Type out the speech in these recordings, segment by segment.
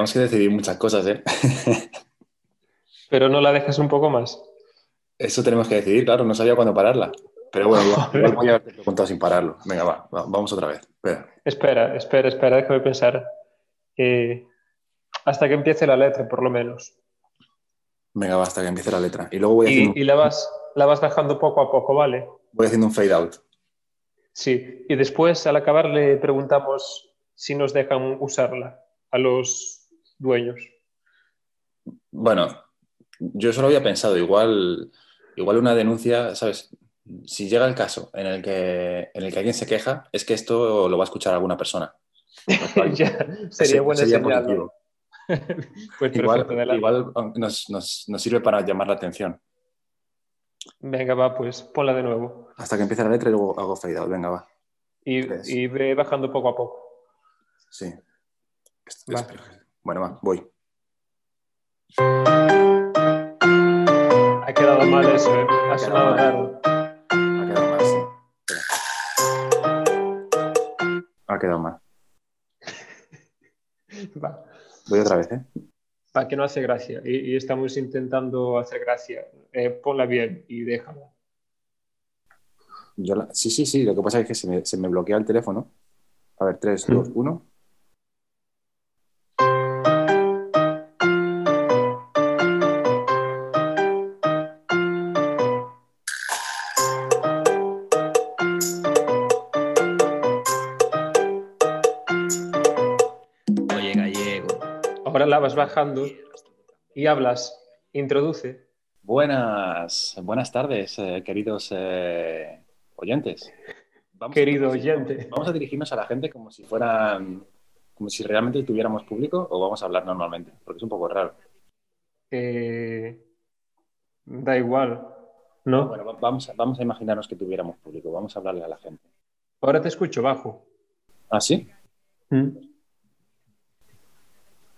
tenemos que decidir muchas cosas, ¿eh? Pero no la dejas un poco más. Eso tenemos que decidir, claro, no sabía cuándo pararla. Pero bueno, igual, voy a haberte preguntado sin pararlo. Venga, va, vamos otra vez. Espera, espera, espera, déjame pensar. Eh, hasta que empiece la letra, por lo menos. Venga, va, hasta que empiece la letra. Y luego voy haciendo... y, la, vas, la vas bajando poco a poco, ¿vale? Voy haciendo un fade out. Sí, y después al acabar le preguntamos si nos dejan usarla a los dueños. Bueno, yo solo había pensado, igual, igual una denuncia, ¿sabes? Si llega el caso en el, que, en el que alguien se queja, es que esto lo va a escuchar alguna persona. sería buena pues igual, nos, nos, nos, sirve para llamar la atención. Venga, va, pues ponla de nuevo. Hasta que empiece la letra y luego hago fade out. Venga, va. Y, y, ve bajando poco a poco. Sí. Bueno, va, voy. Ha quedado mal eso, ¿eh? Ha, sonado raro. Ha quedado mal, sí. Ha quedado mal. va. Voy otra vez, ¿eh? Para que no hace gracia. Y, estamos intentando hacer gracia. Eh, ponla bien y déjala. Sí, sí, sí. Lo que pasa es que se me, se me bloquea el teléfono. A ver, 3, 2, 1. Vas bajando y hablas. Introduce. Buenas, buenas tardes, eh, queridos eh, oyentes. Querido oyente. Vamos a dirigirnos a la gente como si fueran, como si realmente tuviéramos público o vamos a hablar normalmente, porque es un poco raro. Eh, da igual, ¿no? Bueno, vamos a, vamos a imaginarnos que tuviéramos público, vamos a hablarle a la gente. Ahora te escucho bajo. ¿Ah, sí? ¿Mm?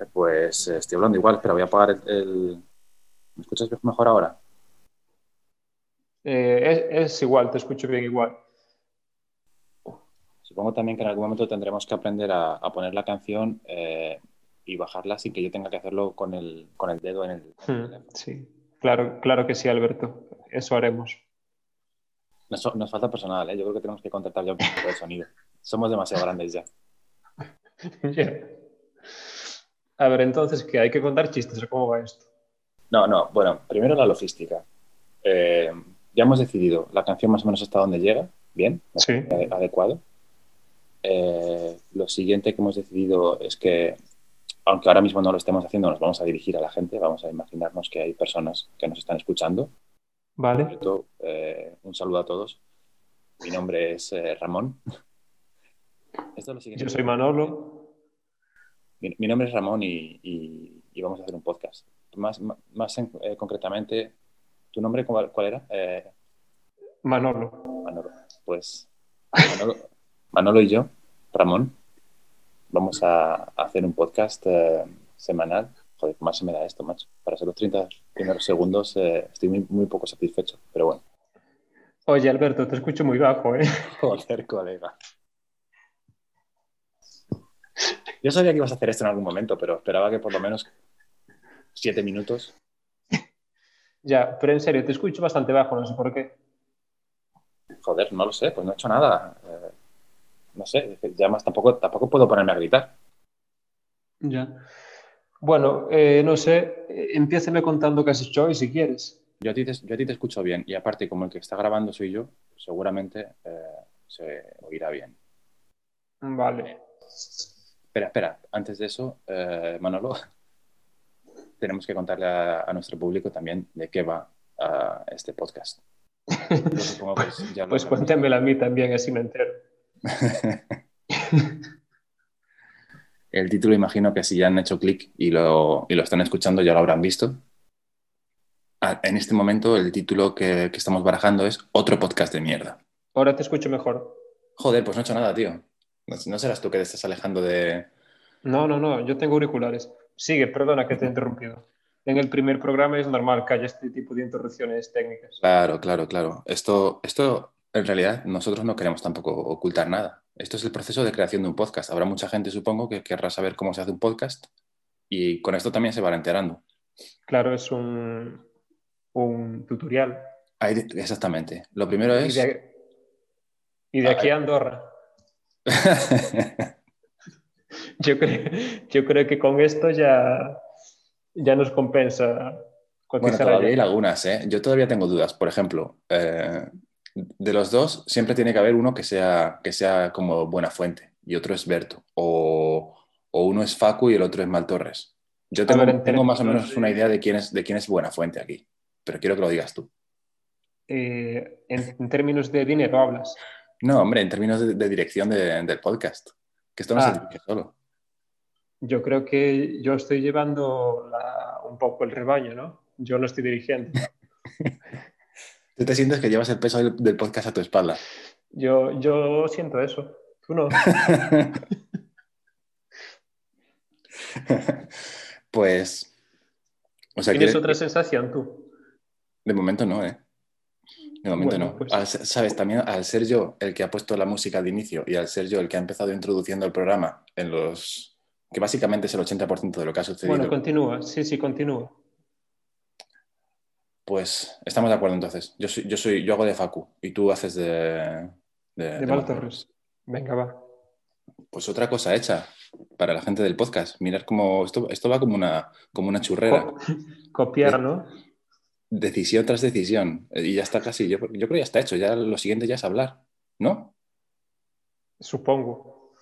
Pues eh, estoy hablando igual, pero voy a apagar el, ¿Me escuchas mejor ahora? Eh, es, igual, te escucho bien igual. Supongo también que en algún momento tendremos que aprender a, poner la canción eh, y bajarla sin que yo tenga que hacerlo con el, con el dedo en el, hmm, Sí, claro, claro que sí, Alberto. Eso haremos. Nos, falta personal, yo creo que tenemos que contratar ya un poco de sonido. Somos demasiado grandes ya. A ver, entonces, ¿qué? ¿Hay que contar chistes o cómo va esto? No, no, bueno, primero la logística. Eh, ya hemos decidido la canción más o menos hasta dónde llega, bien, sí. adecuado. Eh, lo siguiente que hemos decidido es que, aunque ahora mismo no lo estemos haciendo, nos vamos a dirigir a la gente, vamos a imaginarnos que hay personas que nos están escuchando. Vale. Eh, un saludo a todos. Mi nombre es Ramón. Yo soy Manolo. Mi, nombre es Ramón y, vamos a hacer un podcast. Más, más eh, concretamente, ¿tu nombre cuál, era? Eh, Manolo. Manolo. Pues Manolo, y yo, Ramón, vamos a, hacer un podcast eh, semanal. Joder, más se me da esto, macho. Para ser los 30 primeros segundos estoy muy, muy poco satisfecho, pero bueno. Oye, Alberto, te escucho muy bajo, ¿eh? Joder, colega. Yo sabía que ibas a hacer esto en algún momento, pero esperaba que por lo menos siete minutos. Ya, pero en serio, te escucho bastante bajo, no sé por qué. Joder, no lo sé, pues no he hecho nada. Eh, no sé, ya más tampoco, tampoco puedo ponerme a gritar. Ya. Bueno, eh, no sé, empiéceme contando qué has hecho hoy si quieres. Yo a, ti te, yo a ti te escucho bien y aparte, como el que está grabando soy yo, seguramente eh, se oirá bien. Vale. Espera, espera, antes de eso, eh, Manolo, tenemos que contarle a, nuestro público también de qué va este podcast. pues, pues cuéntemelo a mí también, así me entero. el título, imagino que si ya han hecho clic y lo, y lo están escuchando, ya lo habrán visto. Ah, en este momento, el título que, que estamos barajando es Otro podcast de mierda. Ahora te escucho mejor. Joder, pues no he hecho nada, tío. No serás tú que te estás alejando de... No, no, no, yo tengo auriculares. Sigue, perdona que te he interrumpido. En el primer programa es normal que haya este tipo de interrupciones técnicas. Claro, claro, claro. Esto, esto, en realidad, nosotros no queremos tampoco ocultar nada. Esto es el proceso de creación de un podcast. Habrá mucha gente, supongo, que querrá saber cómo se hace un podcast y con esto también se van enterando. Claro, es un, un tutorial. Ahí- exactamente. Lo primero Y es... de, y de aquí a Andorra. Yo creo, yo creo que con esto ya, ya nos compensa Bueno, todavía hay lagunas, ¿eh? Yo todavía tengo dudas. Por ejemplo, eh, de los dos siempre tiene que haber uno que sea, que sea como buena fuente y otro es Berto. O, o uno es Facu y el otro es Maltorres. Yo tengo, ver, en tengo más o menos una idea de quién, es, de quién es buena fuente aquí, pero quiero que lo digas tú. Eh, en, en términos de dinero hablas. No, hombre, en términos de, de dirección de- del podcast, que esto no Ah. se dirige solo. Yo creo que yo estoy llevando la- un poco el rebaño, ¿no? Yo lo estoy dirigiendo. Tú te sientes que llevas el peso del, del podcast a tu espalda. Yo, yo siento eso. Tú no. pues, o sea, ¿Tienes ¿quieres- otra sensación tú? De momento no, ¿eh? De momento Bueno, no. pues- Al Sabes, también al ser yo el que ha puesto la música de inicio y al ser yo el que ha empezado introduciendo el programa en los... que básicamente es el 80% de lo que ha sucedido, Bueno, continúa. Sí, sí, continúa. pues estamos de acuerdo entonces. Yo, soy, yo, soy, yo hago de Facu y tú haces de... De, De Torres. Venga, va. Pues otra cosa hecha para la gente del podcast. Mirar cómo esto, esto va como una, como una churrera. Co- copiar, ¿no? Decisión tras decisión. Eh, Y ya está casi. Yo, yo creo que ya está hecho. Ya lo siguiente ya es hablar. ¿No? Supongo.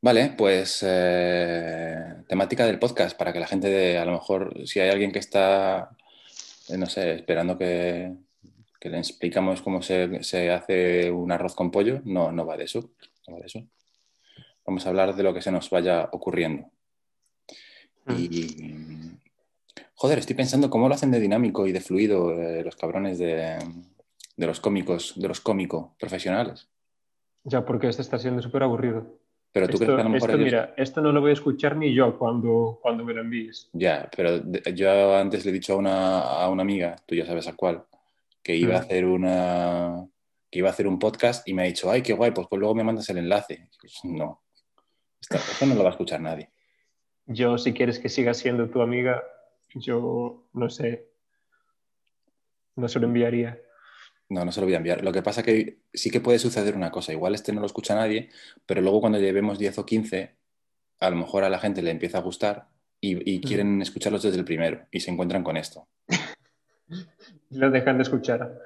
Vale, pues eh, temática del podcast para que la gente, de- a lo mejor, si hay alguien que está, eh, no sé, esperando que, que le explicamos cómo se, se hace un arroz con pollo, no, no va de eso. No va de eso. Vamos a hablar de lo que se nos vaya ocurriendo. Y, joder, estoy pensando cómo lo hacen de dinámico y de fluido eh, los cabrones de, de los cómicos, de los cómicos profesionales. Ya, porque esto está siendo súper aburrido. Pero tú Esto, crees que a lo mejor esto, ellos- mira, esto no lo voy a escuchar ni yo cuando, cuando me lo envíes. Ya, pero yo antes le he dicho a una, a una amiga, tú ya sabes a cuál, que iba a hacer una que iba a hacer un podcast y me ha dicho, ay, qué guay, pues, pues luego me mandas el enlace. Pues no, esto, esto no lo va a escuchar nadie. Yo, si quieres que siga siendo tu amiga, yo no sé. No se lo enviaría. No, no se lo voy a enviar. Lo que pasa que sí que puede suceder una cosa, igual este no lo escucha nadie, pero luego cuando llevemos 10 o 15, a lo mejor a la gente le empieza a gustar y, y quieren escucharlos desde el primero y se encuentran con esto. Lo dejan de escuchar.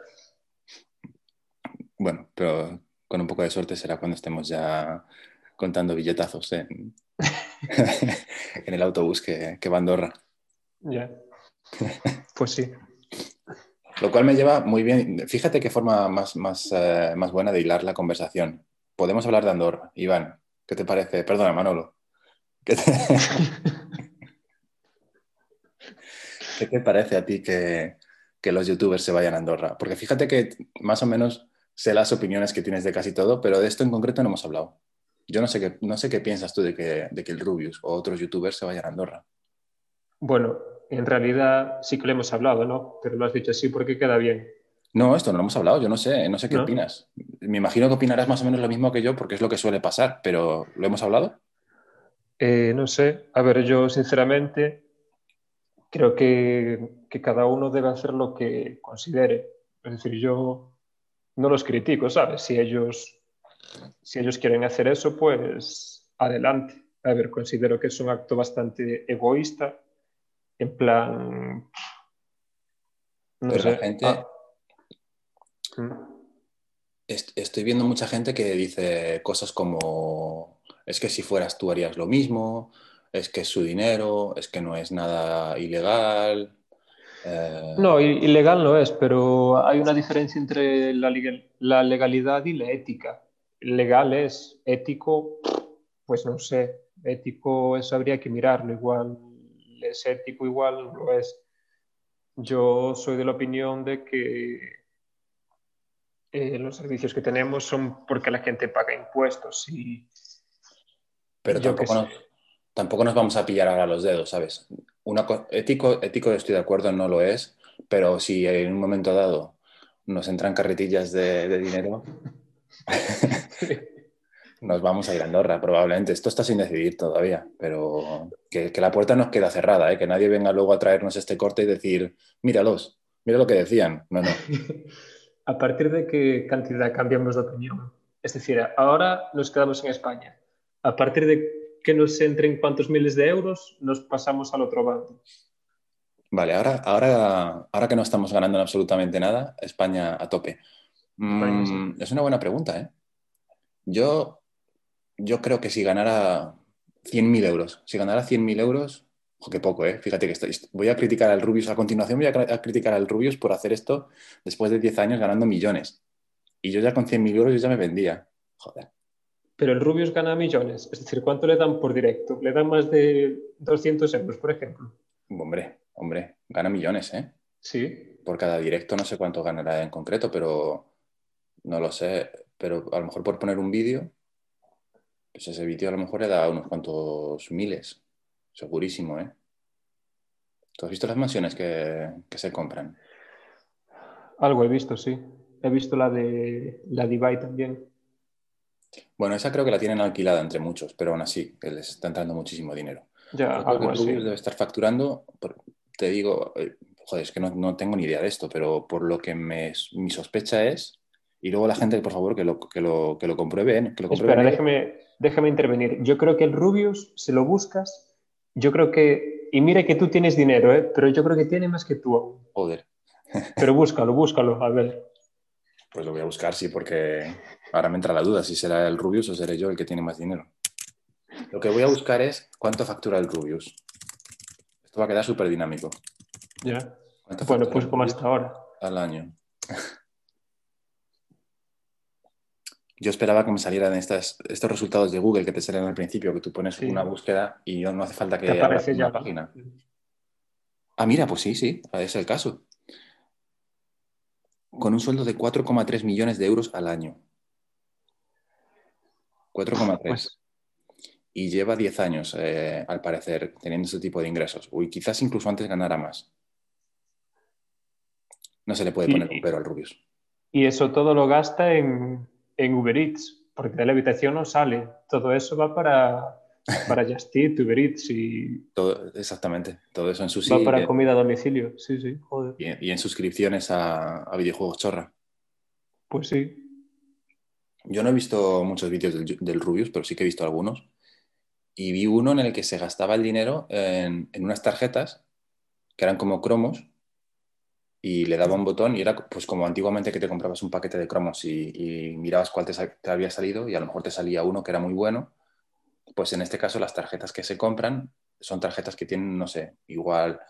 Bueno, pero con un poco de suerte será cuando estemos ya contando billetazos en, en el autobús que, que va a Andorra. Ya. Pues sí. Lo cual me lleva muy bien. Fíjate qué forma más, más, eh, más buena de hilar la conversación. Podemos hablar de Andorra. Iván, ¿qué te parece? Perdona, Manolo. ¿Qué te, ¿Qué te parece a ti que, que los youtubers se vayan a Andorra? Porque fíjate que más o menos sé las opiniones que tienes de casi todo, pero de esto en concreto no hemos hablado. Yo no sé qué, no sé qué piensas tú de que, de que el Rubius o otros youtubers se vayan a Andorra. Bueno, en realidad sí que lo hemos hablado, ¿no? Pero lo has dicho así porque queda bien. No, esto no lo hemos hablado, yo no sé, no sé qué ¿No? opinas. Me imagino que opinarás más o menos lo mismo que yo porque es lo que suele pasar, pero ¿lo hemos hablado? Eh, no sé. A ver, yo sinceramente creo que, que cada uno debe hacer lo que considere. Es decir, yo no los critico, ¿sabes? Si ellos, si ellos quieren hacer eso, pues adelante. A ver, considero que es un acto bastante egoísta, en plan... No Pero sé. la gente, Ah. Est- estoy viendo mucha gente que dice cosas como, es que si fueras tú harías lo mismo, es que es su dinero, es que no es nada ilegal. eh, No, ilegal no es, pero hay una diferencia entre la, la legalidad y la ética. Legal es ético, pues no sé, ético eso habría que mirarlo, igual es ético, igual lo es. Yo soy de la opinión de que eh, los servicios que tenemos son porque la gente paga impuestos y pero tampoco tampoco nos vamos a pillar ahora los dedos, ¿sabes? Una co- ético, ético estoy de acuerdo, no lo es, pero si en un momento dado nos entran carretillas de, de dinero, Nos vamos a ir a Andorra, probablemente. Esto está sin decidir todavía, pero que, la puerta nos queda cerrada, ¿eh? que nadie venga luego a traernos este corte y decir, míralos, mira lo que decían. No, no. ¿A partir de qué cantidad cambiamos de opinión? Es decir, ahora nos quedamos en España. A partir de que nos entren cuántos miles de euros, nos pasamos al otro bando. Vale, ahora, ahora, ahora que no estamos ganando absolutamente nada, España a tope. Mm, es una buena pregunta, ¿eh? Yo, yo creo que si ganara 100.000 euros, si ganara 100.000 euros, ojo, qué poco, ¿eh? Fíjate que estoy, voy a criticar al Rubius a continuación, voy a, criticar al Rubius por hacer esto después de 10 años ganando millones. Y yo ya con 100.000 euros yo ya me vendía. Joder. Pero el Rubius gana millones. Es decir, ¿cuánto le dan por directo? ¿Le dan más de 200 euros, por ejemplo? Hombre, hombre, gana millones, ¿eh? Sí. Por cada directo no sé cuánto ganará en concreto, pero no lo sé. Pero a lo mejor por poner un vídeo, pues ese vídeo a lo mejor le da unos cuantos miles. Segurísimo, ¿eh? ¿Tú has visto las mansiones que, se compran? Algo he visto, sí. He visto la de la Dubai también. Bueno, esa creo que la tienen alquilada entre muchos, pero aún así, que les está entrando muchísimo dinero. Ya, algo así. debe estar facturando, te digo, eh, joder, es que no, tengo ni idea de esto, pero por lo que me, mi sospecha es, y luego la gente, por favor, que lo, que lo, que lo compruebe. Que lo Espera, déjame, déjame intervenir. Yo creo que el Rubius, si lo buscas, yo creo que, y mire que tú tienes dinero, ¿eh? pero yo creo que tiene más que tú. Joder. Pero búscalo, búscalo, a ver. Pues lo voy a buscar, sí, porque ahora me entra la duda si será el Rubius o seré yo el que tiene más dinero. Lo que voy a buscar es cuánto factura el Rubius. Esto va a quedar súper dinámico. Ya. Bueno, pues como hasta ahora. Al año. Yo esperaba que me salieran estas, estos resultados de Google que te salen al principio, que tú pones una búsqueda y no, hace falta que aparezca ya la página. Ah, mira, pues sí, sí, es el caso con un sueldo de 4,3 millones de euros al año. 4,3. Pues y lleva 10 años, eh, al parecer, teniendo ese tipo de ingresos. Uy, quizás incluso antes ganara más. No se le puede poner un pero al Rubius. Y eso todo lo gasta en, en Uber Eats, porque de la habitación no sale. Todo eso va para, para Just Eat, Uber Eats y... Todo, exactamente, todo eso en su Va para comida a domicilio, sí, sí, joder. Y, en suscripciones a, videojuegos chorra. Pues sí. Yo no he visto muchos vídeos del, Rubius, pero sí que he visto algunos. Y vi uno en el que se gastaba el dinero en, unas tarjetas que eran como cromos y le daba un botón y era pues como antiguamente que te comprabas un paquete de cromos y, mirabas cuál te, había salido y a lo mejor te salía uno que era muy bueno pues en este caso las tarjetas que se compran son tarjetas que tienen, no sé, igual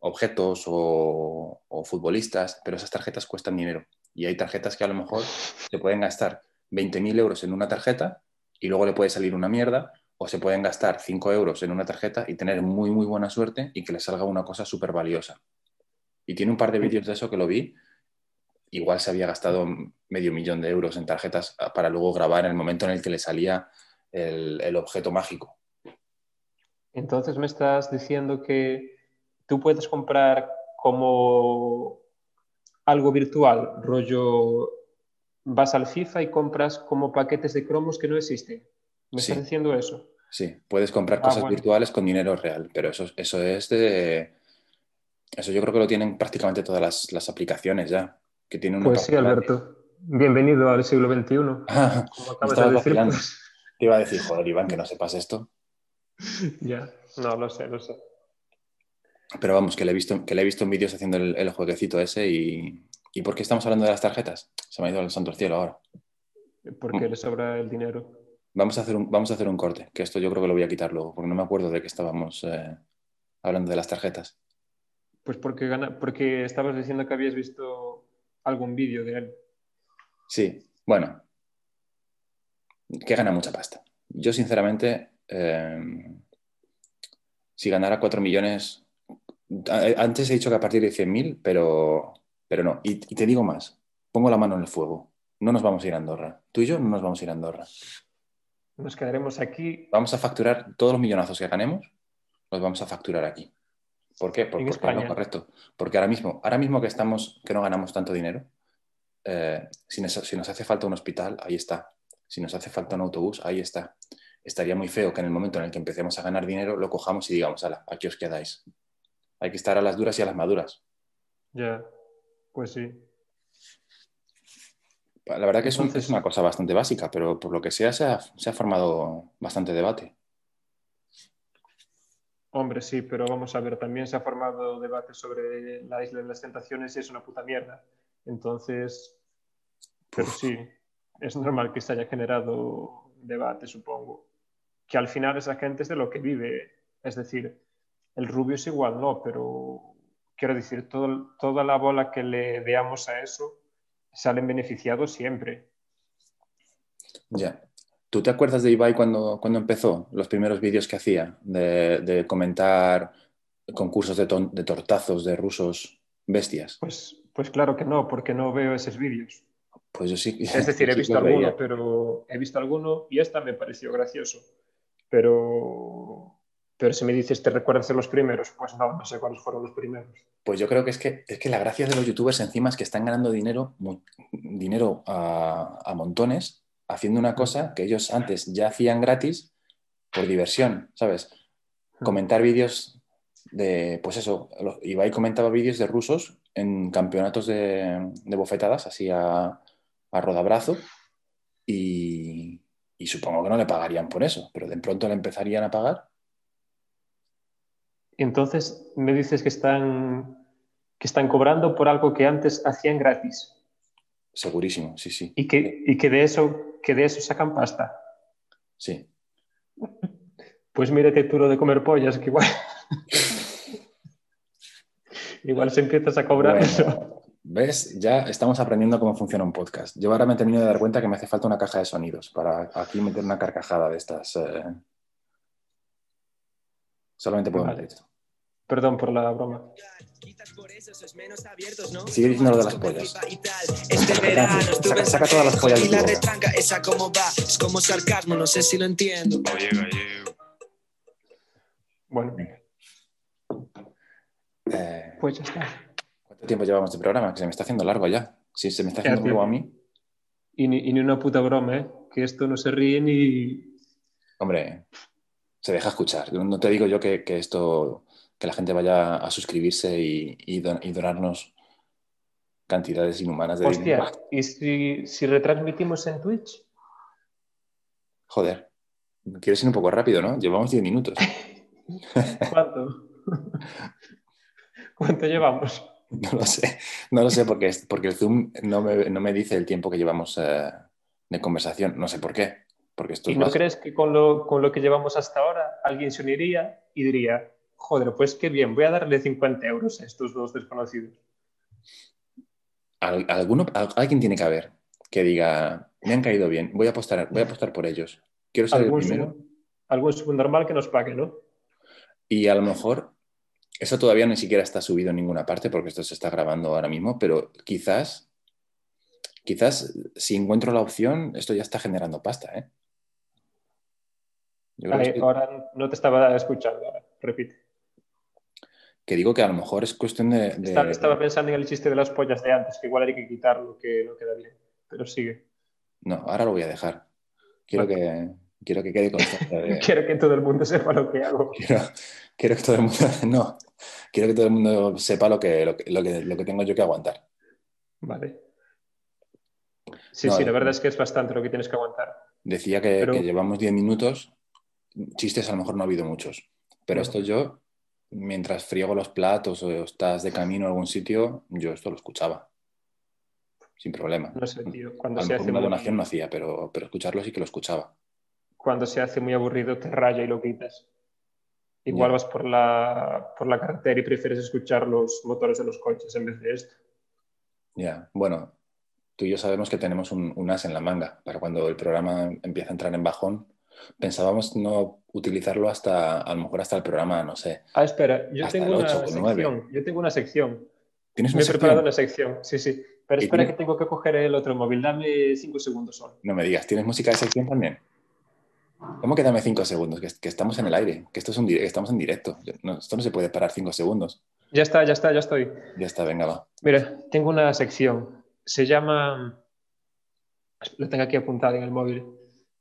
objetos o, futbolistas, pero esas tarjetas cuestan dinero. Y hay tarjetas que a lo mejor se pueden gastar 20.000 euros en una tarjeta y luego le puede salir una mierda, o se pueden gastar 5 euros en una tarjeta y tener muy, muy buena suerte y que le salga una cosa súper valiosa. Y tiene un par de vídeos de eso que lo vi. Igual se había gastado medio millón de euros en tarjetas para luego grabar en el momento en el que le salía el, objeto mágico. Entonces me estás diciendo que tú puedes comprar como algo virtual, rollo, vas al FIFA y compras como paquetes de cromos que no existen. ¿Me estás diciendo eso? Sí, puedes comprar ah, cosas virtuales con dinero real, pero eso, eso es de... Eso yo creo que lo tienen prácticamente todas las, aplicaciones ya. Que tienen pues sí, Alberto. Bienvenido al siglo XXI. Ah, como acabas de decir, pues, te iba a decir, joder, Iván, que no sepas esto. Ya, no, lo sé, lo sé. Pero vamos, que le he visto, que le he visto en vídeos haciendo el, jueguecito ese y, ¿y por qué estamos hablando de las tarjetas? Se me ha ido el santo cielo ahora. Porque le sobra el dinero. Vamos a, hacer un, vamos a hacer un corte, que esto yo creo que lo voy a quitar luego, porque no me acuerdo de que estábamos eh, hablando de las tarjetas. Pues porque, gana, porque estabas diciendo que habías visto algún vídeo de él. Sí, bueno, que gana mucha pasta. Yo, sinceramente, eh, si ganara 4 millones, antes he dicho que a partir de 100.000, pero, pero no. Y, te digo más, pongo la mano en el fuego. No nos vamos a ir a Andorra. Tú y yo no nos vamos a ir a Andorra. Nos quedaremos aquí. Vamos a facturar todos los millonazos que ganemos, los vamos a facturar aquí. ¿Por qué? porque es lo correcto. Porque ahora mismo, ahora mismo que estamos, que no ganamos tanto dinero, eh, si, nos, si, nos, hace falta un hospital, ahí está Si nos hace falta un autobús, ahí está. Estaría muy feo que en el momento en el que empecemos a ganar dinero lo cojamos y digamos, ala, aquí os quedáis. Hay que estar a las duras y a las maduras. Ya, pues sí. La verdad que es, un- Entonces- es una cosa bastante básica, pero por lo que sea se ha, se ha formado bastante debate. Hombre, sí, pero vamos a ver, también se ha formado debate sobre la isla de las tentaciones y es una puta mierda. Entonces, pero sí, es normal que se haya generado debate, supongo. Que al final esa gente es de lo que vive. Es decir, el rubio es igual, no, pero quiero decir, todo- toda la bola que le veamos a eso salen beneficiados siempre. Ya. ¿Tú te acuerdas de Ibai cuando, cuando empezó? Los primeros vídeos que hacía de, de comentar concursos de, ton- de tortazos de rusos bestias. Pues, pues claro que no, porque no veo esos vídeos. Pues yo sí. Es decir, he sí visto veía. alguno, pero he visto alguno y esta me pareció gracioso. Pero, pero si me dices, ¿te recuerdas de los primeros? Pues no, no sé cuáles fueron los primeros. Pues yo creo que es que, es que la gracia de los youtubers encima es que están ganando dinero, dinero a, a montones haciendo una cosa que ellos antes ya hacían gratis por diversión, ¿sabes? Comentar vídeos de, pues eso, Ibai comentaba vídeos de rusos en campeonatos de, de bofetadas, así a, a rodabrazo, y, y supongo que no le pagarían por eso, pero de pronto le empezarían a pagar. Entonces me dices que están, que están cobrando por algo que antes hacían gratis Segurísimo, sí, sí, y que, y que, de, eso, que de eso sacan pasta. sí. Pues mírate tú lo de comer pollas, que igual, igual se empiezas a cobrar Bueno, eso. ¿Ves? Ya estamos aprendiendo cómo funciona un podcast. Yo ahora me he terminado de dar cuenta que me hace falta una caja de sonidos para aquí meter una carcajada de estas. eh. Solamente puedo Vale. meter esto. Perdón por la broma. Quizás por eso sois menos abiertos, ¿no? Sigue diciendo lo de las pollas. Este verano estuve Saca- saca todas las pollas y de la tu boca. retranca, esa como va, es como sarcasmo, no sé si lo entiendo. Oye, gallego. Bueno, Eh, pues ya está. ¿Cuánto tiempo llevamos de programa? Que se me está haciendo largo ya. Si se me está haciendo largo a mí, Y ni, y ni una puta broma, ¿eh? Que esto no se ríe ni... hombre, se deja escuchar. No te digo yo que, que esto, que la gente vaya a suscribirse y, y don- y donarnos cantidades inhumanas de dinero. Hostia, ¿y si, si retransmitimos en Twitch? Joder, quieres ir un poco rápido, ¿no? Llevamos 10 minutos. ¿Cuánto? ¿Cuánto llevamos? No lo sé, no lo sé porque, porque el Zoom no me, no me dice el tiempo que llevamos eh, de conversación. No sé por qué. Porque esto ¿Y no más- crees que con lo, con lo que llevamos hasta ahora alguien se uniría y diría, joder, pues qué bien, voy a darle 50 euros a estos dos desconocidos? Al- alguno, al- alguien tiene que haber que diga, me han caído bien, voy a apostar, voy a apostar por ellos. Quiero ser el Algún, primero. sub- algún subnormal que nos pague, ¿no? Y a lo mejor eso todavía ni siquiera está subido en ninguna parte porque esto se está grabando ahora mismo, pero quizás, quizás si encuentro la opción, esto ya está generando pasta, ¿eh? Yo que- ahora no te estaba escuchando, repite. Que digo que a lo mejor es cuestión de... de- Estaba, estaba pensando en el chiste de las pollas de antes, que igual hay que quitarlo, que no queda bien. Pero sigue. No, ahora lo voy a dejar. Quiero, Vale. que, quiero que quede constancia de... Quiero que todo el mundo sepa lo que hago. quiero, quiero que todo el mundo... No, quiero que todo el mundo sepa lo que, lo que, lo que, lo que tengo yo que aguantar. Vale. Sí, No, sí, eh, la verdad es que es bastante lo que tienes que aguantar. Decía que, Pero- que llevamos 10 minutos, chistes a lo mejor no ha habido muchos, pero No. esto yo, mientras friego los platos o estás de camino a algún sitio, yo esto lo escuchaba, sin problema. No sé, tío. A Cuando lo se, hace una muy, donación no hacía, pero, pero escucharlo sí que lo escuchaba. cuando se hace muy aburrido, te raya y lo quitas. Igual vas por la, por la carretera y prefieres escuchar los motores de los coches en vez de esto. Ya, bueno, tú y yo sabemos que tenemos un, un as en la manga para cuando el programa empieza a entrar en bajón. Pensábamos no utilizarlo hasta, a lo mejor hasta el programa, no sé. Ah, espera, yo tengo una sección. Yo tengo una sección. ¿Tienes Me una he preparado sección? una sección, sí, sí. Pero ¿Y espera tiene- que tengo que coger el otro móvil. Dame cinco segundos solo. No me digas, ¿tienes música de sección también? ¿Cómo que dame cinco segundos? Que, que estamos en el aire, que esto es un estamos en directo. No, esto no se puede parar cinco segundos. Ya está, ya está, ya estoy. Ya está, venga, va. Mira, tengo una sección. Se llama. La tengo aquí apuntada en el móvil.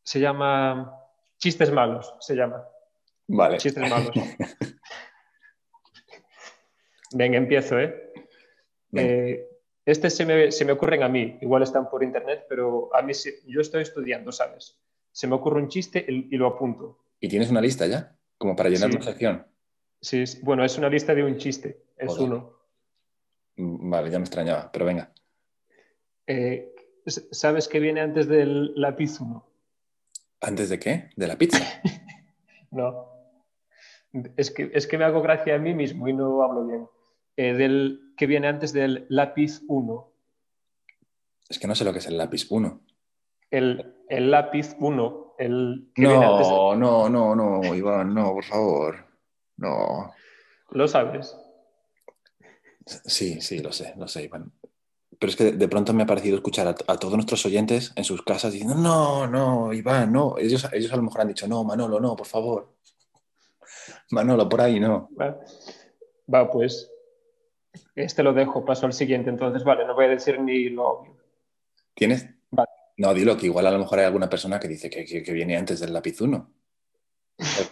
Se llama Chistes malos, se llama. Vale. Chistes malos. Venga, empiezo, ¿eh? Eh, este se me, se me ocurren a mí, igual están por internet, pero a mí se- yo estoy estudiando, ¿sabes? Se me ocurre un chiste y, y lo apunto. ¿Y tienes una lista ya? Como para llenar Sí. una sección. Sí, es- bueno, es una lista de un chiste, es Joder. uno. Mm, Vale, ya me extrañaba, pero venga. Eh, ¿Sabes qué viene antes del lápiz 1? ¿Antes de qué? ¿De la pizza? No. Es que, es que me hago gracia a mí mismo y no hablo bien. Eh, del, que viene antes del lápiz 1. Es que no sé lo que es el lápiz 1. El, el lápiz 1. El que viene antes No, no, no, no, Iván, no, por favor. No. ¿Lo sabes? Sí, sí, lo sé, lo sé, Iván. Pero es que de, pronto me ha parecido escuchar a, a todos nuestros oyentes en sus casas diciendo, no, no, Iván, no. Ellos, ellos a lo mejor han dicho, no, Manolo, no, por favor. Manolo, por ahí no. Va, Va, pues. Este lo dejo, paso al siguiente. Entonces, vale, no voy a decir ni lo obvio. ¿Tienes? Vale. No, dilo, que igual a lo mejor hay alguna persona que dice que, que- que viene antes del lápiz 1.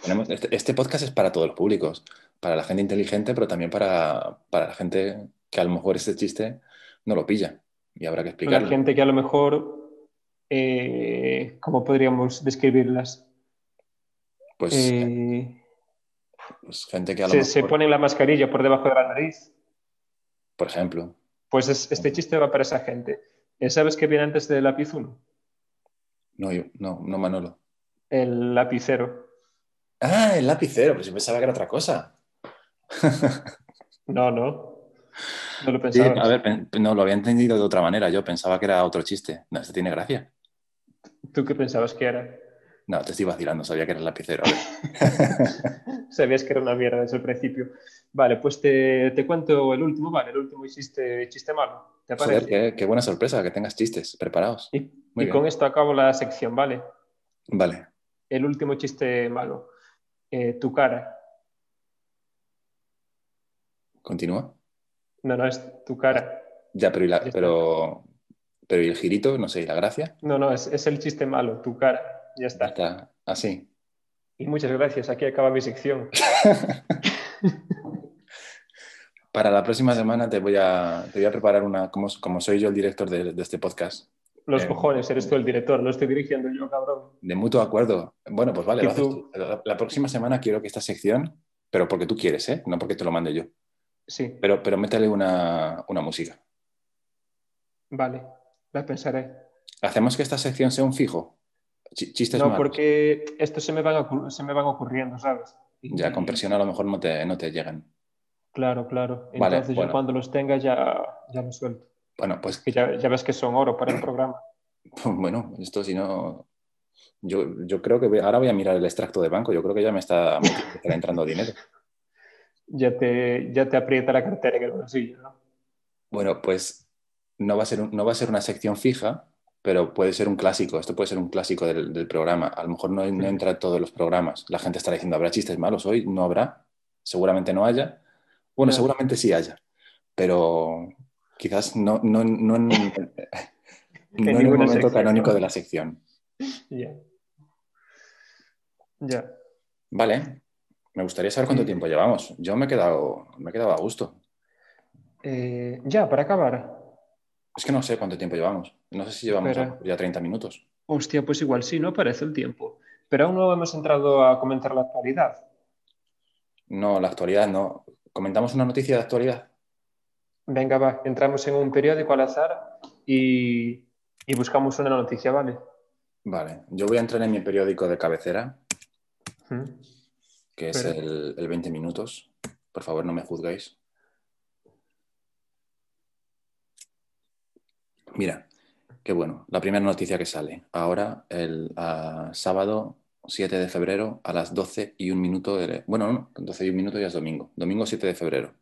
Tenemos- Este, este podcast es para todos los públicos, para la gente inteligente, pero también para, para la gente que a lo mejor este chiste no lo pilla y habrá que explicarlo. gente que a lo mejor. eh, ¿Cómo podríamos describirlas? Pues, Eh, pues gente que a lo se, mejor, se pone la mascarilla por debajo de la nariz. por ejemplo, Pues es- este chiste va para esa gente. Eh, ¿Sabes qué viene antes del lápiz 1? no, yo- no, no Manolo. El lapicero. Ah, el lapicero, pues yo pensaba que era otra cosa. No, no. No lo Sí, pensaba. a ver, no, lo había entendido de otra manera. Yo pensaba que era otro chiste. No, este tiene gracia. ¿Tú qué pensabas que era? No, te estoy vacilando, sabía que era el lapicero. Sabías que era una mierda desde el principio. Vale, pues te, te cuento el último, vale, el último chiste, chiste malo. ¿Te Joder, parece? qué, qué buena sorpresa que tengas chistes preparados. Y, Muy y bien. con esto acabo la sección, ¿vale? Vale. El último chiste malo. Eh, tu cara. Continúa. No, no, es tu cara. Ya, pero ¿y, la- Ya está. pero, pero ¿y el girito? No sé, ¿y la gracia? No, no, es, es el chiste malo, tu cara. Ya está. está. Así. Y muchas gracias, aquí acaba mi sección. Para la próxima semana te voy a, te voy a preparar una, como, como soy yo el director de, de este podcast, Los Eh, cojones, eres tú el director, lo estoy dirigiendo yo, cabrón. de mutuo acuerdo. Bueno, pues vale, ¿Y lo haces tú? tú. La, la próxima semana quiero que esta sección, pero porque tú quieres, ¿eh? No porque te lo mande yo. Sí, Pero, pero métele una, una música. vale, la pensaré. ¿Hacemos que esta sección sea un fijo? Ch- Chistes No, malos. porque estos se me van, se me van ocurriendo, ¿sabes? Y- Ya con presión a lo mejor no te, no te llegan. Claro, claro. Vale, Entonces bueno. yo cuando los tenga ya, ya los suelto. Bueno, pues Que ya, ya ves que son oro para el programa. bueno, esto si no... Yo, yo creo que ahora voy a mirar el extracto de banco. Yo creo que ya me está, me está entrando dinero. Ya te, ya te aprieta la cartera en el bolsillo, ¿no? Bueno, pues no va a ser, un- no va a ser una sección fija, pero puede ser un clásico. Esto puede ser un clásico del, del programa. A lo mejor no, no entra en todos los programas. La gente estará diciendo, ¿habrá chistes malos hoy? No habrá. Seguramente no haya. Bueno, seguramente sí haya. Pero quizás no, no, no en, en el momento sección, canónico de la sección. Ya. Ya. Vale. Me gustaría saber cuánto Sí. tiempo llevamos. Yo me he quedado, me he quedado a gusto. Eh, ya, para acabar. Es que no sé cuánto tiempo llevamos. No sé si llevamos Espera. ya 30 minutos. Hostia, pues igual sí, no parece el tiempo. Pero aún no hemos entrado a comentar la actualidad. No, la actualidad no. ¿Comentamos una noticia de actualidad? Venga, va, entramos en un periódico al azar y, y buscamos una noticia, ¿vale? Vale, yo voy a entrar en mi periódico de cabecera, ¿Mm? Que es el, el 20 minutos. Por favor, no me juzguéis. Mira, qué bueno. La primera noticia que sale. Ahora, el ah, sábado 7 de febrero a las 12 y un minuto. de- bueno, no, 12 y un minuto ya es domingo. Domingo 7 de febrero.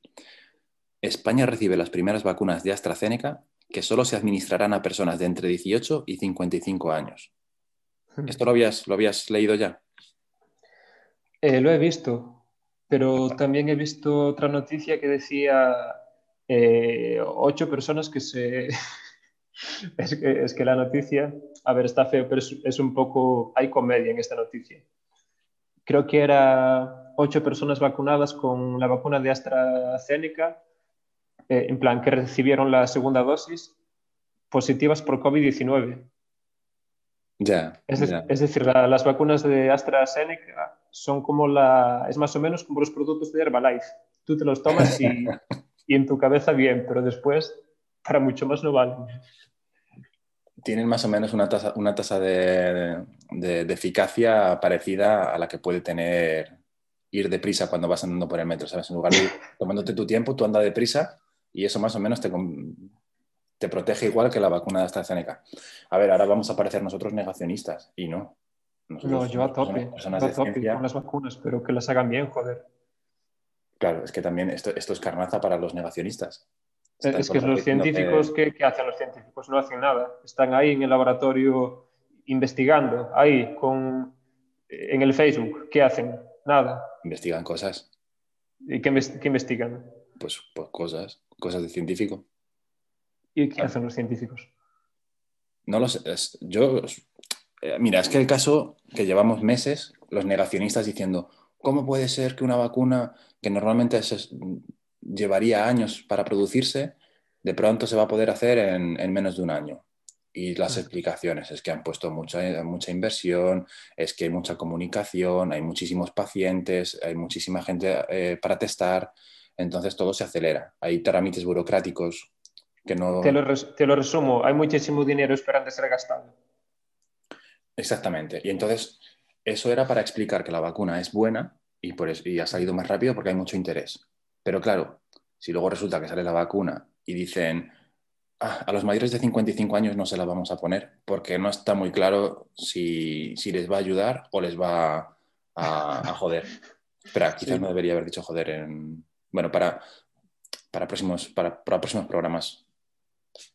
España recibe las primeras vacunas de AstraZeneca que solo se administrarán a personas de entre 18 y 55 años. ¿Esto lo habías, lo habías leído ya? Eh, lo he visto, pero también he visto otra noticia que decía eh, ocho personas que se, Es que, es que la noticia, a ver, está feo, pero es, un poco, hay comedia en esta noticia. Creo que era ocho personas vacunadas con la vacuna de AstraZeneca, eh, en plan que recibieron la segunda dosis, positivas por COVID-19. Ya. Es, de- ya. es decir, la- las vacunas de AstraZeneca son como la, es más o menos como los productos de Herbalife. Tú te los tomas y, y en tu cabeza bien, pero después para mucho más no valen. Tienen más o menos una tasa, una tasa de, de- de eficacia parecida a la que puede tener ir deprisa cuando vas andando por el metro, ¿sabes? En lugar de ir tomándote tu tiempo, tú andas deprisa y eso más o menos te, te protege igual que la vacuna de AstraZeneca. A ver, ahora vamos a parecer nosotros negacionistas y no. Nosotros No, yo a tope, personas- personas yo a tope ciencia. con las vacunas, pero que las hagan bien, joder. Claro, es que también esto, esto es carnaza para los negacionistas. Están Es que los científicos, que- ¿qué, qué hacen los científicos? No hacen nada. Están ahí en el laboratorio investigando, ahí con, en el Facebook. ¿Qué hacen? Nada. investigan cosas, ¿Y qué, qué investigan? pues, pues cosas, cosas de científico. ¿Y qué hacen los científicos? No lo sé. es- yo, eh, mira, es que el caso que llevamos meses, los negacionistas diciendo, ¿cómo puede ser que una vacuna que normalmente se- llevaría años para producirse, de pronto se va a poder hacer en, en menos de un año? Y las explicaciones es que han puesto mucha, mucha inversión, es que hay mucha comunicación, hay muchísimos pacientes, hay muchísima gente eh, para testar, entonces todo se acelera. Hay trámites burocráticos que no... Te lo, res- te lo resumo, hay muchísimo dinero esperando ser gastado. Exactamente. Y entonces, eso era para explicar que la vacuna es buena y, por eso, y ha salido más rápido porque hay mucho interés. Pero claro, si luego resulta que sale la vacuna y dicen, "Ah, a los mayores de 55 años no se la vamos a poner porque no está muy claro si, si les va a ayudar o les va a, a joder. Espera, quizás Sí. no debería haber dicho joder en... Bueno, para, para, próximos, para, para próximos programas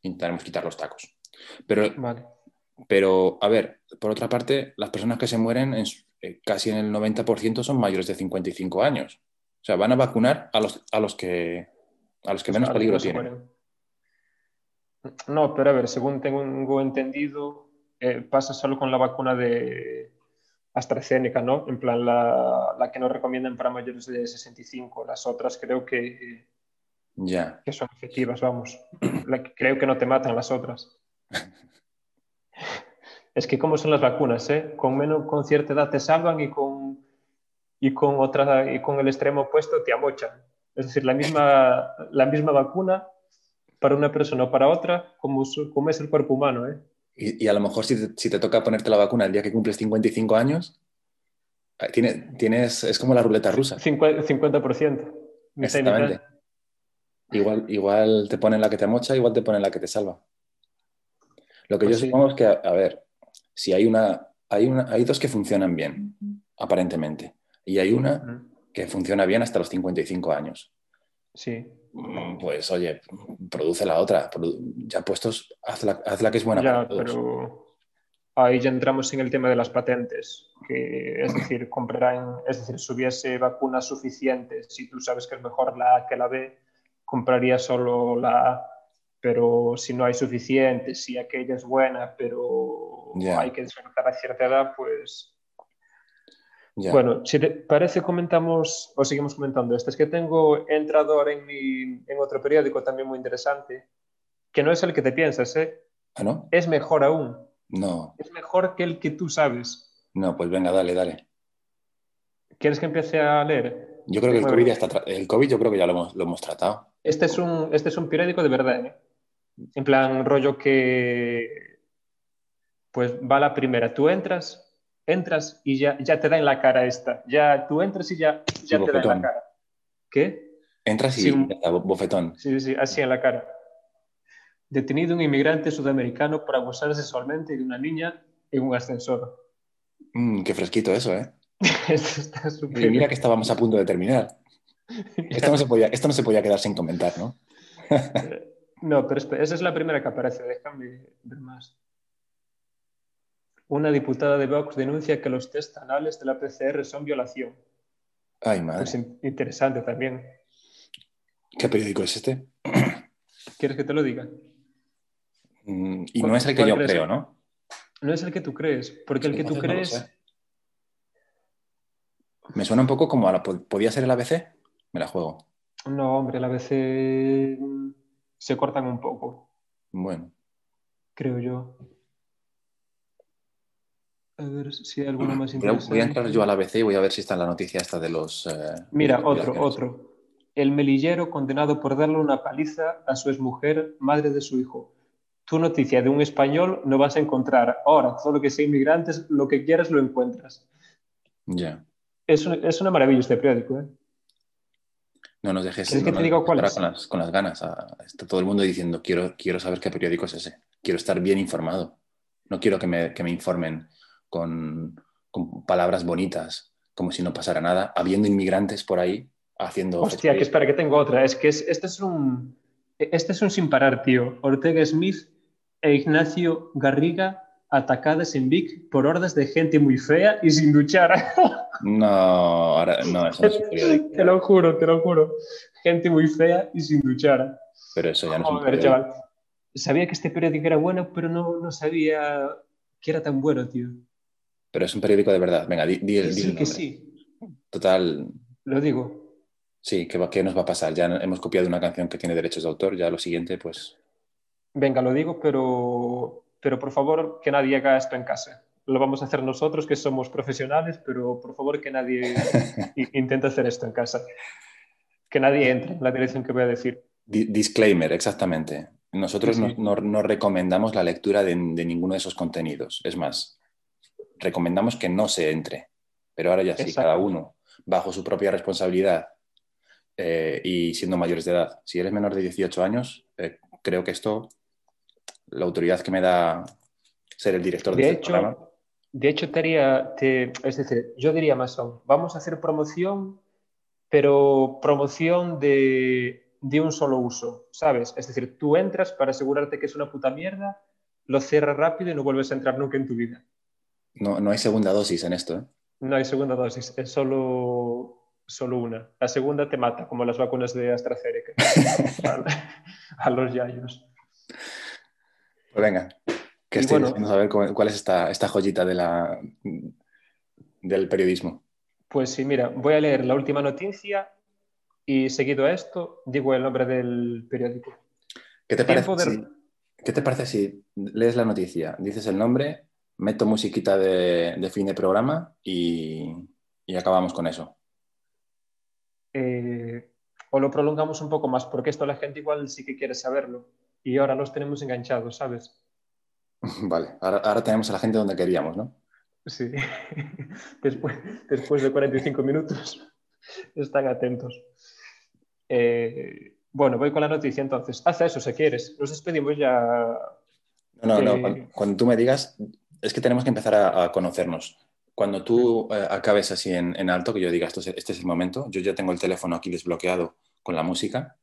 intentaremos quitar los tacos. Pero Vale. pero, a ver, por otra parte, las personas que se mueren, en eh, casi en el 90% son mayores de 55 años. O sea, van a vacunar a los, a los que, a los que menos peligro tienen. mueren. No, pero a ver, según tengo entendido, eh, pasa solo con la vacuna de AstraZeneca, ¿no? En plan, la, la que nos recomiendan para mayores de 65. Las otras creo que, Ya, que son efectivas, vamos. Creo que no te matan las otras. Es que como son las vacunas, ¿eh? Con menos, con cierta edad te salvan y con, y con otra, y con el extremo opuesto te amochan. Es decir, la misma, la misma vacuna para una persona o para otra, como, como es el cuerpo humano, ¿eh? y, y a lo mejor si te, si te toca ponerte la vacuna el día que cumples 55 años, eh, tiene- tienes, es como la ruleta rusa. Cincu- 50%. Mitad y mitad. Igual, igual te ponen la que te mocha, igual te ponen la que te salva. Lo que Pues yo sí. supongo es que, a, a ver, si hay una, hay una, hay dos que funcionan bien, aparentemente, y hay una que funciona bien hasta los 55 años. Sí. Mm, Pues oye, produce la otra. produ- Ya puestos, haz la, haz la que es buena Ya, para todos. pero ahí ya entramos en el tema de las patentes, que es decir, comprarán, es decir, si hubiese vacunas suficientes, si tú sabes que es mejor la A que la B, compraría solo la A, pero si no hay suficiente, si aquella es buena, pero hay que desconectar a cierta edad, pues bueno, si te parece comentamos o seguimos comentando esto. Es que tengo he entrado ahora en, mi, en otro periódico también muy interesante, que no es el que te piensas, ¿eh? ¿Ah, no? es mejor aún. No, Es mejor que el que tú sabes. no, pues venga, dale, dale. ¿Quieres que empiece a leer? Yo creo que el. COVID ya está. El COVID yo creo que ya lo hemos, lo hemos tratado. Este es un, este es un periódico de verdad, ¿eh? En plan, rollo que. Pues va la primera. Tú entras, entras y ya, ya te da en la cara esta. Ya tú entras y ya, ya Sí, te da en la cara. ¿Qué? Entras y Sí, ya bofetón. Sí, sí, sí, así en la cara. Detenido un inmigrante sudamericano por abusar sexualmente de una niña en un ascensor. Mm, qué fresquito eso, ¿eh? Esto está súper. Y mira que estábamos a punto de terminar. Esto no se podía, esto no se podía quedar sin comentar, ¿no? No, pero espera, esa es la primera que aparece. Déjame ver más. Una diputada de Vox denuncia que los test anales de la PCR son violación. Ay, madre. Pues in- interesante también. ¿Qué periódico es este? ¿Quieres que te lo diga? Mm, y no es el que yo creo, ¿no? No es el que tú crees, porque el que tú crees... Me suena un poco como a la... ¿Podía ser el ABC? Me la juego. No, hombre, el ABC se cortan un poco. Bueno. Creo yo. A ver si hay alguno más interesante. Voy a entrar yo al ABC y voy a ver si está en la noticia esta de los... Eh, Mira, otro, otro. El melillero condenado por darle una paliza a su exmujer, madre de su hijo. Tu noticia de un español no vas a encontrar. Ahora, todo lo que sea inmigrantes, lo que quieras lo encuentras. Ya. Es, es, una maravilla este periódico, ¿eh? No nos dejes que te diga cuál es? Con, las, con las ganas. está todo el mundo diciendo, quiero, quiero saber qué periódico es ese. Quiero estar bien informado. No quiero que me, que me informen con, con, palabras bonitas, como si no pasara nada, habiendo inmigrantes por ahí haciendo... Hostia, que espera, que tengo otra. Es que es, este es un... Este es un sin parar, tío. Ortega Smith e Ignacio Garriga atacadas en Vic por hordas de gente muy fea y sin duchar. No, ahora no, eso no es Te lo juro, te lo juro. Gente muy fea y sin duchar. Pero eso ya no Joder, es un chaval. Sabía que este periódico era bueno, pero no, no, sabía que era tan bueno, tío. Pero es un periódico de verdad. Venga, di, di, sí, que sí. Total. Lo digo. Sí, ¿qué, ¿qué nos va a pasar? Ya hemos copiado una canción que tiene derechos de autor, ya lo siguiente, pues... Venga, lo digo, pero, pero por favor que nadie haga esto en casa lo vamos a hacer nosotros, que somos profesionales, pero por favor que nadie intente hacer esto en casa. Que nadie entre en la dirección que voy a decir. Disclaimer, exactamente. Nosotros No, recomendamos la lectura de, ninguno de esos contenidos. Es más, recomendamos que no se entre. Pero ahora ya sí, cada uno, bajo su propia responsabilidad eh, y siendo mayores de edad. Si eres menor de 18 años, eh, creo que esto, la autoridad que me da ser el director de, de este programa de hecho, te, es decir, yo diría más aún, vamos a hacer promoción, pero promoción de, un solo uso, ¿sabes? Es decir, tú entras para asegurarte que es una puta mierda, lo cierras rápido y no vuelves a entrar nunca en tu vida. No, no hay segunda dosis en esto, ¿eh? No hay segunda dosis, es solo, solo una. La segunda te mata, como las vacunas de AstraZeneca, a, los yayos. Pues venga, que estoy bueno, a ver cuál es esta, esta joyita de la, del periodismo. Pues sí, mira, voy a leer la última noticia y seguido a esto digo el nombre del periódico. ¿Qué te, parece, si, ¿qué te parece si lees la noticia, dices el nombre, meto musiquita de, fin de programa y, y acabamos con eso? Eh, o lo prolongamos un poco más, porque esto la gente igual sí que quiere saberlo y ahora los tenemos enganchados, ¿sabes? Vale, ahora, tenemos a la gente donde queríamos, ¿no? Sí, después, después de 45 minutos están atentos. Eh, bueno, voy con la noticia entonces. Haz eso si quieres. Nos despedimos ya. No, no, no. Cuando, tú me digas, es que tenemos que empezar a, conocernos. Cuando tú eh, acabes así en, alto, que yo diga, esto este es el momento, yo ya tengo el teléfono aquí desbloqueado con la música.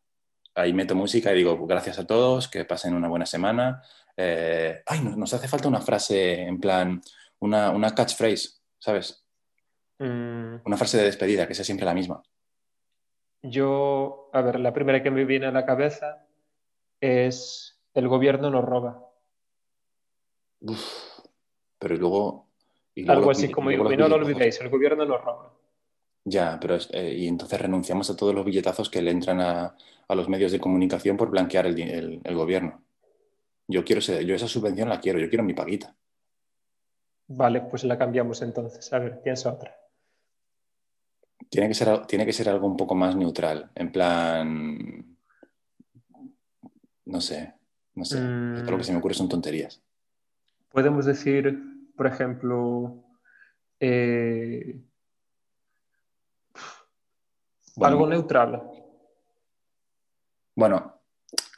Ahí meto música y digo, gracias a todos, que pasen una buena semana. Eh, ay, nos hace falta una frase en plan, una, una catchphrase, ¿sabes? Mm. Una frase de despedida, que sea siempre la misma. Yo, a ver, la primera que me viene a la cabeza es el gobierno nos roba. pero luego... Algo así como, y, no lo olvidéis, el gobierno nos roba. Ya, pero eh, y entonces renunciamos a todos los billetazos que le entran a, a los medios de comunicación por blanquear el, el gobierno. Yo quiero yo esa subvención la quiero, yo quiero mi paguita. Vale, pues la cambiamos entonces. A ver, piensa otra. Tiene que ser, tiene que ser algo un poco más neutral, en plan, no sé, no sé. Todo lo que se me ocurre son tonterías. Podemos decir, por ejemplo, eh, algo neutral. Bueno,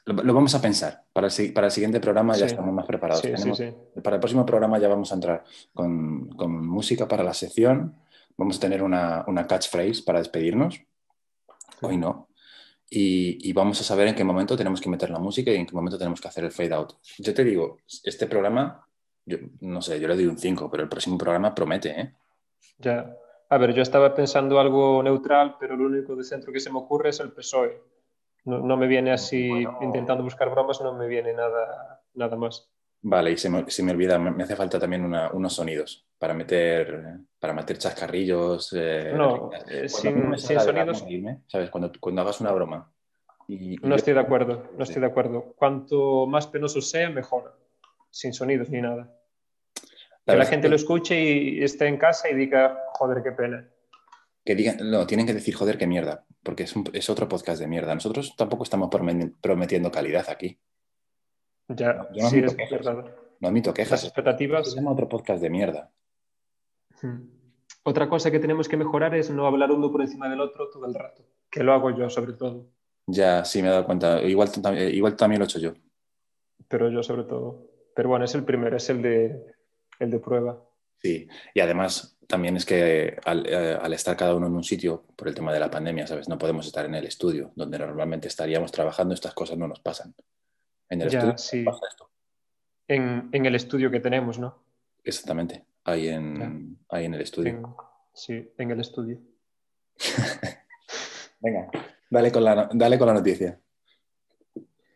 lo, vamos a pensar. Para el, para el siguiente programa ya estamos más preparados. para el próximo programa ya vamos a entrar con, música para la sección. Vamos a tener una, catchphrase para despedirnos. Hoy no. Y, vamos a saber en qué momento tenemos que meter la música y en qué momento tenemos que hacer el fade out. Yo te digo, este programa, yo, no sé, yo le doy un 5, pero el próximo programa promete, ¿eh? Ya. A ver, yo estaba pensando algo neutral, pero lo único de centro que se me ocurre es el PSOE No, no me viene así, Bueno. intentando buscar bromas, no me viene nada, nada más. Vale, y se me, se me olvida, me, me hace falta también una- unos sonidos para meter, para meter chascarrillos. eh, No, eh, sin- sonidos- reírme, ¿sabes? Cuando, cuando hagas una broma. Y, y No yo- estoy de acuerdo, no estoy de acuerdo. Cuanto más penoso sea, mejor. Sin sonidos ni nada. Que la gente lo escuche y esté en casa y diga, joder, qué pena. que digan, no, tienen que decir, joder, qué mierda, porque es, un- es otro podcast de mierda. Nosotros tampoco estamos prometiendo calidad aquí. Ya, Yo no sí, admito es quejas. verdad. No admito Las quejas. expectativas. Se llama otro podcast de mierda. Hmm. Otra cosa que tenemos que mejorar es no hablar uno por encima del otro todo el rato. Que lo hago yo, sobre todo. Ya, sí, me he dado cuenta. Igual, igual también lo he hecho yo. Pero yo, sobre todo. Pero bueno, es el primero, es el de, el de prueba. Sí, y además también es que al, eh, al estar cada uno en un sitio por el tema de la pandemia, ¿sabes? No podemos estar en el estudio, donde normalmente estaríamos trabajando, estas cosas no nos pasan. En el Ya, estudio sí. pasa esto. En, en el estudio que tenemos, ¿no? Exactamente, ahí en, ahí en el estudio. En- sí, en el estudio. Venga, dale con, la, dale con la noticia.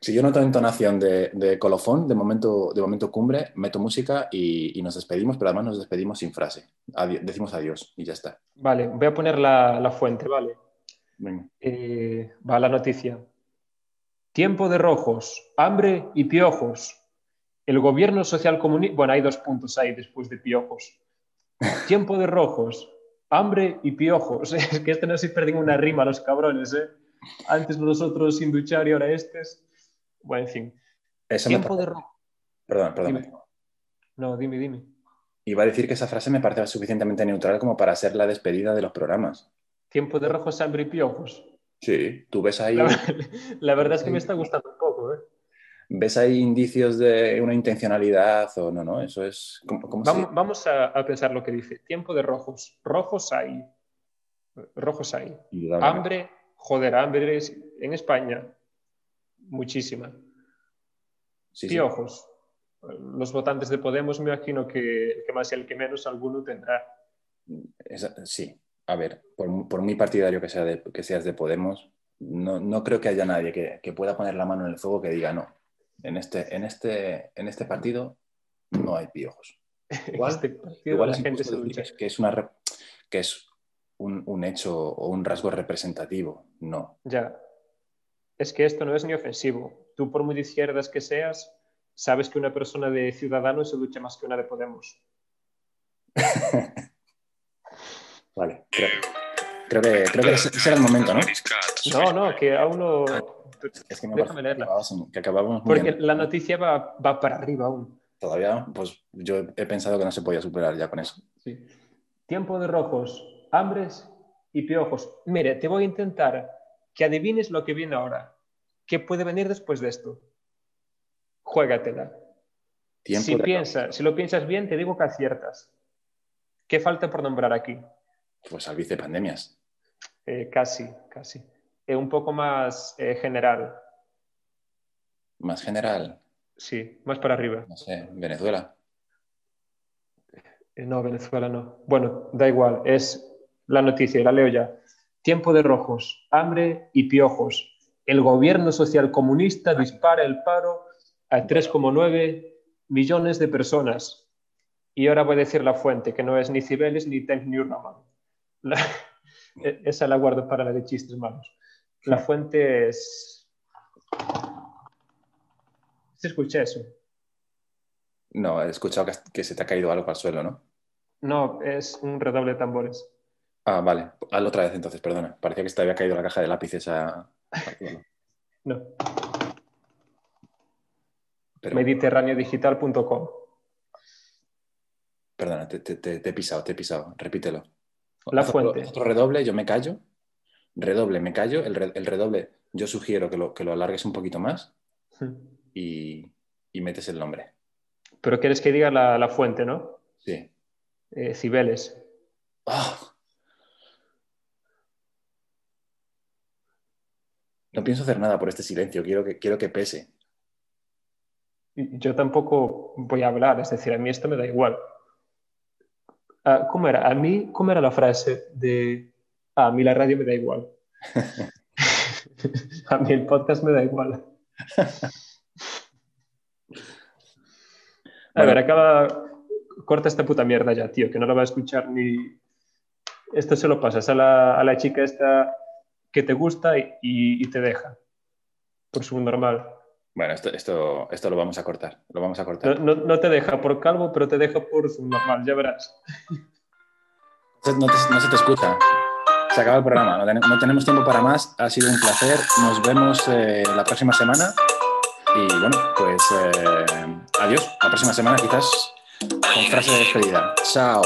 Si yo noto entonación de, de colofón, de momento, de momento cumbre, meto música y, y nos despedimos, pero además nos despedimos sin frase. Adi- decimos adiós y ya está. Vale, voy a poner la, la fuente, ¿vale? Venga. Eh, va la noticia. Tiempo de rojos, hambre y piojos. El gobierno social comunista... Bueno, hay dos puntos ahí después de piojos. Tiempo de rojos, hambre y piojos. Es que este no se pierden una rima los cabrones, ¿eh? Antes nosotros sin duchar y ahora estes. Bueno, en fin. Eso me Tiempo de parece- rojos. Perdón, perdón. Dime. No, dime, dime. Iba a decir que esa frase me parece suficientemente neutral como para ser la despedida de los programas. Tiempo de rojos, hambre y piojos. Sí, tú ves ahí, La, la verdad es que me está gustando un poco, ¿eh? ves ahí indicios de una intencionalidad o no, no, eso es... ¿Cómo, cómo se- Vamos, vamos a, a pensar lo que dice. Tiempo de rojos. Rojos hay. Rojos hay. Hambre, joder, hambre es- en España. Muchísima. Sí, sí. Piojos. Los votantes de Podemos, me imagino que el que más y el que menos alguno tendrá. Esa- sí, a ver, por, por muy partidario que, sea de- que seas de Podemos, no, no creo que haya nadie que, que pueda poner la mano en el fuego que diga no. En este, en este, en este partido no hay piojos. Igual- Este Igual la gente se ducha. que es, una que es un, un hecho o un rasgo representativo. No. Ya. Es que esto no es ni ofensivo. Tú, por muy de izquierdas que seas, sabes que una persona de Ciudadanos se ducha más que una de Podemos. Vale, creo, creo que, creo que era el momento, ¿no? No, no, que aún no. Es que me Déjame leerla. que acabamos- que acabamos muy Porque bien. la noticia va, va para arriba aún. Todavía, pues yo he pensado que no se podía superar ya con eso. Sí. Tiempo de rojos, hambres y piojos. Mire, te voy a intentar que adivines lo que viene ahora. ¿Qué puede venir después de esto? Juégatela. Tiempo si, piensa, si lo piensas bien, te digo que aciertas. ¿Qué falta por nombrar aquí? Pues al vicepandemias. Eh, casi, casi. Eh, un poco más eh, general. Más general, Sí, más para arriba. no sé, Venezuela. Eh, no, Venezuela no. Bueno, da igual, es la noticia, la leo ya. Tiempo de rojos, hambre y piojos. El gobierno social comunista dispara el paro a 3,9 millones de personas. Y ahora voy a decir la fuente, que no es ni Cibeles ni Times New Roman. La- e- esa la guardo para la de chistes malos. La fuente es... ¿Se escucha eso? No, he escuchado que, que se te ha caído algo al suelo, ¿no? No, es un redoble de tambores. Ah, vale. Hazlo otra vez entonces, perdona. Parecía que se te había caído la caja de lápices a... No. Pero, mediterraneodigital.com. perdona, te, te- te- he pisado, te he pisado. Repítelo. La otro- fuente. Otro redoble, yo me callo. Redoble, me callo. El, el redoble, yo sugiero que lo, que lo alargues un poquito más y, y metes el nombre. Pero quieres que diga la, la fuente, ¿no? Sí. Eh, Cibeles. ¡Ah! No pienso hacer nada por este silencio, quiero que, quiero que pese. Yo tampoco voy a hablar, es decir, a mí esto me da igual. Ah, ¿Cómo era? A mí, ¿cómo era la frase de... A mí la radio me da igual. A mí el podcast me da igual. A ver, acaba. Corta esta puta mierda ya, tío, que no lo va a escuchar ni. Esto se lo pasas a la, a la chica esta que te gusta y, y te deja. Por su normal. Bueno, esto, esto, esto lo vamos a cortar. Lo vamos a cortar. No, no, no te deja por calvo, pero te deja por su normal, ya verás. No, te, no se te escucha. Se acaba el programa. No tenemos tiempo para más. Ha sido un placer. Nos vemos eh, la próxima semana. Y bueno, pues eh, adiós. La próxima semana quizás con frase de despedida. Chao.